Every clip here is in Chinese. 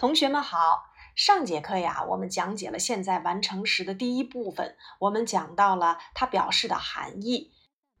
同学们好，上节课呀，我们讲解了现在完成时的第一部分，我们讲到了它表示的含义。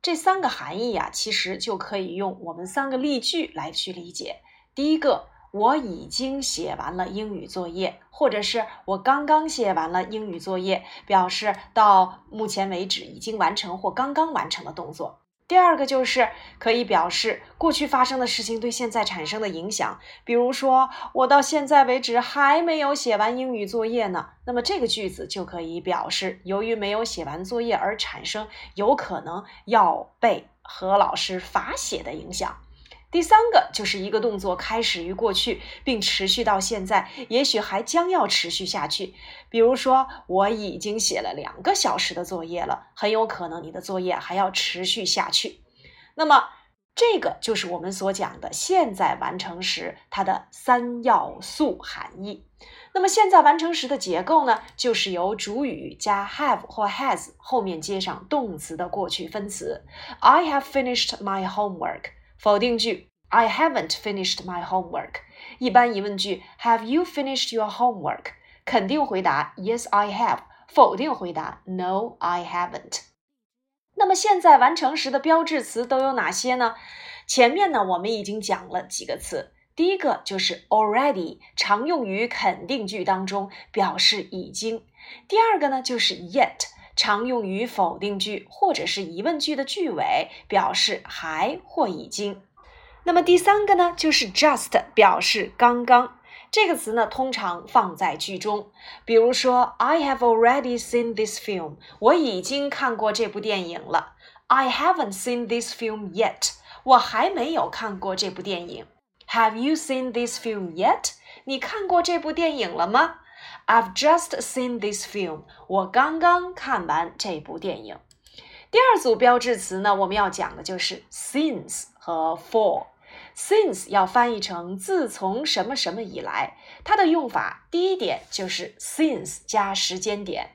这三个含义呀，其实就可以用我们三个例句来去理解。第一个，我已经写完了英语作业，或者是我刚刚写完了英语作业，表示到目前为止已经完成或刚刚完成的动作。第二个就是可以表示过去发生的事情对现在产生的影响，比如说我到现在为止还没有写完英语作业呢，那么这个句子就可以表示由于没有写完作业而产生有可能要被何老师罚写的影响。第三个就是一个动作开始于过去，并持续到现在，也许还将要持续下去。比如说，我已经写了两个小时的作业了，很有可能你的作业还要持续下去。那么，这个就是我们所讲的现在完成时它的三要素含义。那么，现在完成时的结构呢，就是由主语加 have 或 has 后面接上动词的过去分词。I have finished my homework。否定句：I haven't finished my homework。一般疑问句：Have you finished your homework？肯定回答：Yes, I have。否定回答：No, I haven't。那么现在完成时的标志词都有哪些呢？前面呢我们已经讲了几个词，第一个就是 already，常用于肯定句当中，表示已经；第二个呢就是 yet。常用于否定句或者是疑问句的句尾，表示还或已经。那么第三个呢，就是 just，表示刚刚。这个词呢，通常放在句中，比如说，I have already seen this film，我已经看过这部电影了。I haven't seen this film yet，我还没有看过这部电影。Have you seen this film yet？你看过这部电影了吗？I've just seen this film。我刚刚看完这部电影。第二组标志词呢，我们要讲的就是 since 和 for。since 要翻译成自从什么什么以来，它的用法第一点就是 since 加时间点。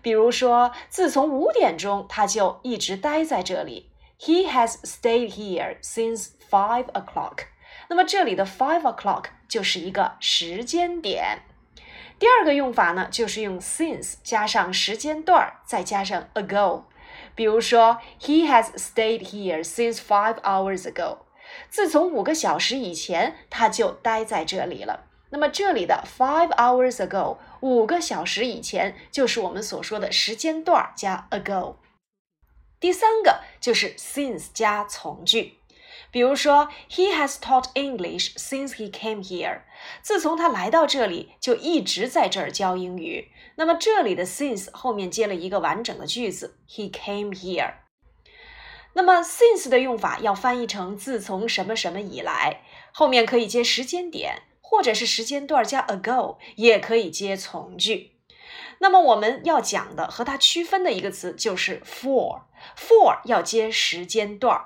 比如说，自从五点钟他就一直待在这里。He has stayed here since five o'clock。那么这里的 five o'clock 就是一个时间点。第二个用法呢，就是用 since 加上时间段儿，再加上 ago。比如说，He has stayed here since five hours ago。自从五个小时以前，他就待在这里了。那么这里的 five hours ago，五个小时以前，就是我们所说的时间段儿加 ago。第三个就是 since 加从句。比如说，He has taught English since he came here。自从他来到这里，就一直在这儿教英语。那么这里的 since 后面接了一个完整的句子，He came here。那么 since 的用法要翻译成自从什么什么以来，后面可以接时间点，或者是时间段加 ago，也可以接从句。那么我们要讲的和它区分的一个词就是 for，for 要接时间段。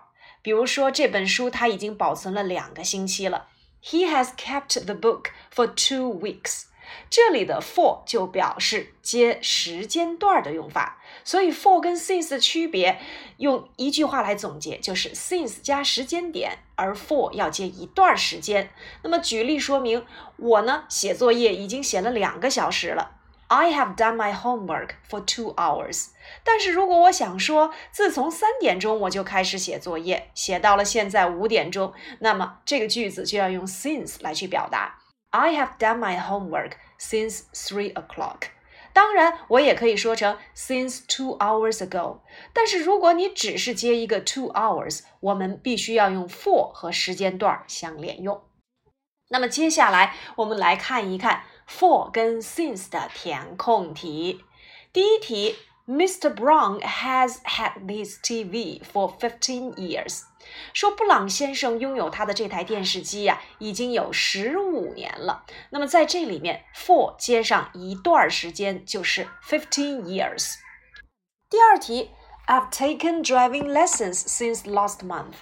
比如说这本书他已经保存了两个星期了。He has kept the book for two weeks。这里的 for 就表示接时间段的用法，所以 for 跟 since 的区别，用一句话来总结，就是 since 加时间点，而 for 要接一段时间。那么举例说明，我呢写作业已经写了两个小时了。I have done my homework for two hours。但是如果我想说，自从三点钟我就开始写作业，写到了现在五点钟，那么这个句子就要用 since 来去表达。I have done my homework since three o'clock。当然，我也可以说成 since two hours ago。但是如果你只是接一个 two hours，我们必须要用 for 和时间段相连用。那么接下来我们来看一看。For 跟 since 的填空题，第一题，Mr. Brown has had this TV for fifteen years。说布朗先生拥有他的这台电视机呀，已经有十五年了。那么在这里面，for 接上一段时间就是 fifteen years。第二题，I've taken driving lessons since last month。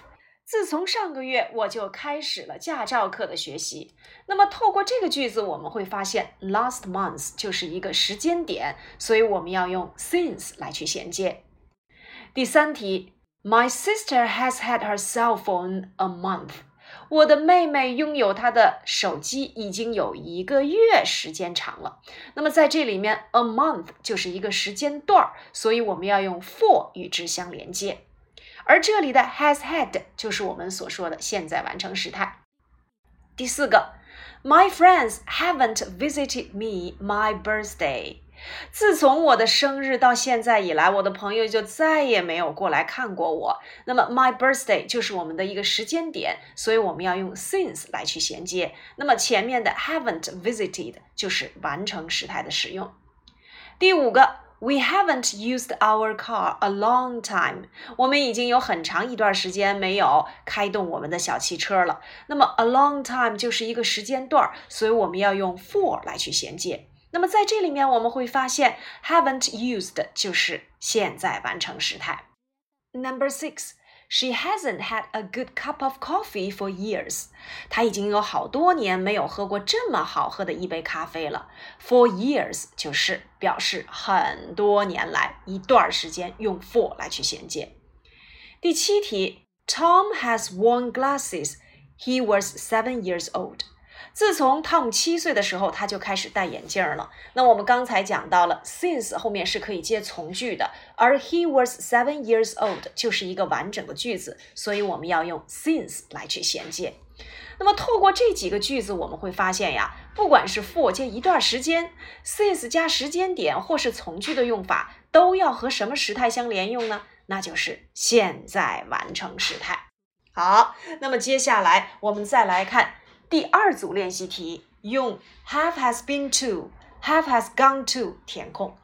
自从上个月我就开始了驾照课的学习。那么透过这个句子，我们会发现 last month 就是一个时间点，所以我们要用 since 来去衔接。第三题，My sister has had her cell phone a month。我的妹妹拥有她的手机已经有一个月时间长了。那么在这里面，a month 就是一个时间段儿，所以我们要用 for 与之相连接。而这里的 has had 就是我们所说的现在完成时态。第四个，My friends haven't visited me my birthday。自从我的生日到现在以来，我的朋友就再也没有过来看过我。那么，my birthday 就是我们的一个时间点，所以我们要用 since 来去衔接。那么前面的 haven't visited 就是完成时态的使用。第五个，We haven't used our car a long time。我们已经有很长一段时间没有开动我们的小汽车了。那么，a long time 就是一个时间段，所以我们要用 for 来去衔接。那么在这里面，我们会发现 haven't used 就是现在完成时态。Number six, she hasn't had a good cup of coffee for years。她已经有好多年没有喝过这么好喝的一杯咖啡了。For years 就是表示很多年来一段时间，用 for 来去衔接。第七题，Tom has worn glasses. He was seven years old. 自从 Tom 七岁的时候，他就开始戴眼镜了。那我们刚才讲到了，since 后面是可以接从句的，而 he was seven years old 就是一个完整的句子，所以我们要用 since 来去衔接。那么透过这几个句子，我们会发现呀，不管是 for 接一段时间，since 加时间点，或是从句的用法，都要和什么时态相连用呢？那就是现在完成时态。好，那么接下来我们再来看。第二组练习题用 have has been to have has gone to 填空。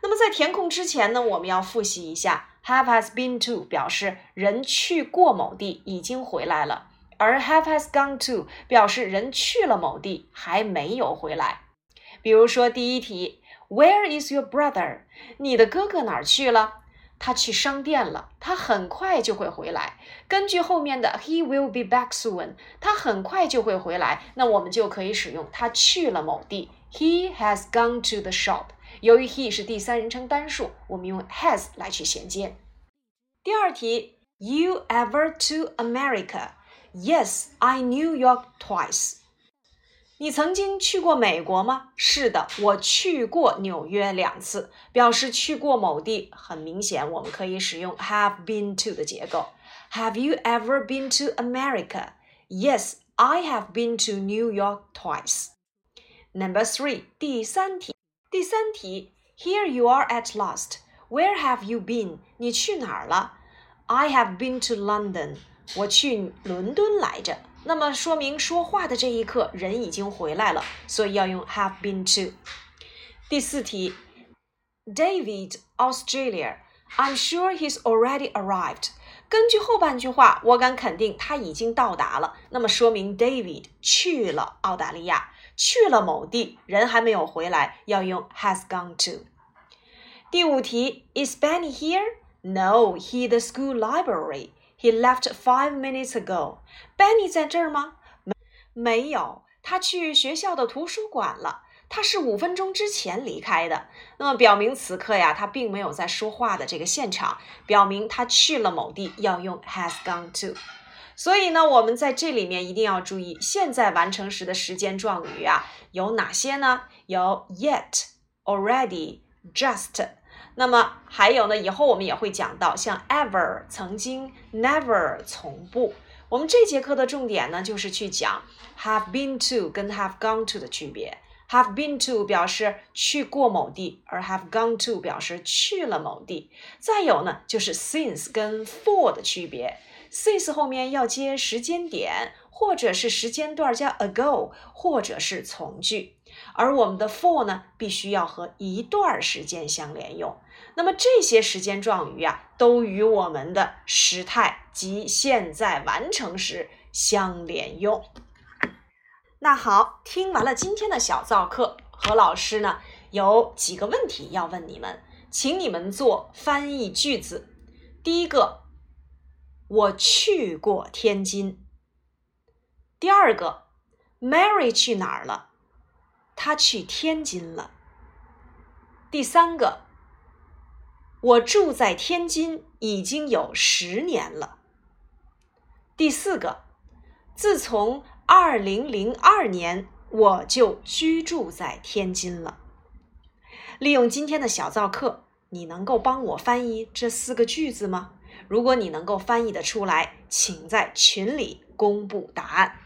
那么在填空之前呢，我们要复习一下 have has been to 表示人去过某地，已经回来了；而 have has gone to 表示人去了某地，还没有回来。比如说第一题，Where is your brother？你的哥哥哪儿去了？他去商店了，他很快就会回来。根据后面的 he will be back soon，他很快就会回来，那我们就可以使用他去了某地。He has gone to the shop。由于 he 是第三人称单数，我们用 has 来去衔接。第二题，You ever to America？Yes, I knew York twice。你曾经去过美国吗？是的，我去过纽约两次，表示去过某地。很明显，我们可以使用 have been to 的结构。Have you ever been to America? Yes, I have been to New York twice. Number three，第三题。第三题，Here you are at last. Where have you been? 你去哪儿了？I have been to London. 我去伦敦来着。 那么说明说话的这一刻人已经回来了，所以要用 have been to。第四题，David Australia。I'm sure he's already arrived。根据后半句话，我敢肯定他已经到达了。那么说明 David 去了澳大利亚，去了某地，人还没有回来，要用 has gone to。第五题，Is Benny here? No, he the school library. He left five minutes ago. Benny 在这儿吗？没，没有，他去学校的图书馆了。他是五分钟之前离开的。那么表明此刻呀，他并没有在说话的这个现场，表明他去了某地，要用 has gone to。所以呢，我们在这里面一定要注意现在完成时的时间状语啊有哪些呢？有 yet、already、just。那么还有呢？以后我们也会讲到，像 ever 曾经，never 从不。我们这节课的重点呢，就是去讲 have been to 跟 have gone to 的区别。have been to 表示去过某地，而 have gone to 表示去了某地。再有呢，就是 since 跟 for 的区别。since 后面要接时间点，或者是时间段加 ago，或者是从句。而我们的 for 呢，必须要和一段时间相连用。那么这些时间状语啊，都与我们的时态及现在完成时相连用。那好，听完了今天的小造课，何老师呢有几个问题要问你们，请你们做翻译句子。第一个，我去过天津。第二个，Mary 去哪儿了？他去天津了。第三个，我住在天津已经有十年了。第四个，自从二零零二年，我就居住在天津了。利用今天的小造课，你能够帮我翻译这四个句子吗？如果你能够翻译的出来，请在群里公布答案。